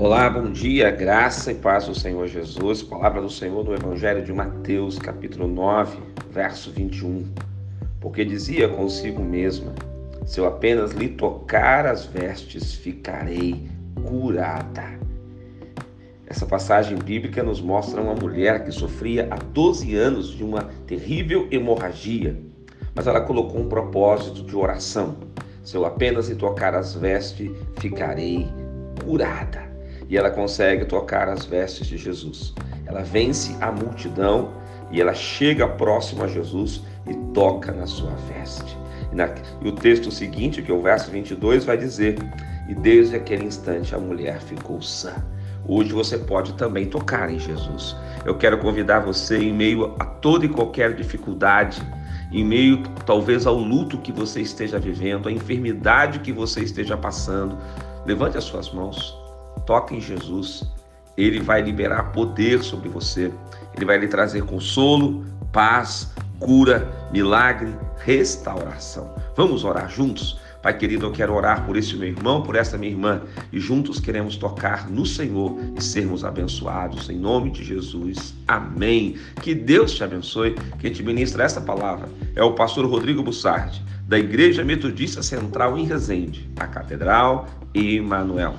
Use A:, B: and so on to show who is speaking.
A: Olá, bom dia, graça e paz do Senhor Jesus. Palavra do Senhor no Evangelho de Mateus, capítulo 9, verso 21. Porque dizia consigo mesma: Se eu apenas lhe tocar as vestes, ficarei curada. Essa passagem bíblica nos mostra uma mulher que sofria há 12 anos de uma terrível hemorragia, mas ela colocou um propósito de oração. Se eu apenas lhe tocar as vestes, ficarei curada e ela consegue tocar as vestes de Jesus. Ela vence a multidão e ela chega próximo a Jesus e toca na sua veste. E, na, e o texto seguinte, que é o verso 22, vai dizer: E desde aquele instante a mulher ficou sã. Hoje você pode também tocar em Jesus. Eu quero convidar você, em meio a toda e qualquer dificuldade, em meio talvez ao luto que você esteja vivendo, à enfermidade que você esteja passando, levante as suas mãos Toque em Jesus. Ele vai liberar poder sobre você. Ele vai lhe trazer consolo, paz, cura, milagre, restauração. Vamos orar juntos? Pai querido, eu quero orar por esse meu irmão, por essa minha irmã, e juntos queremos tocar no Senhor e sermos abençoados em nome de Jesus. Amém. Que Deus te abençoe. Quem te ministra essa palavra é o pastor Rodrigo Bussardi, da Igreja Metodista Central em Resende, a Catedral Emanuel.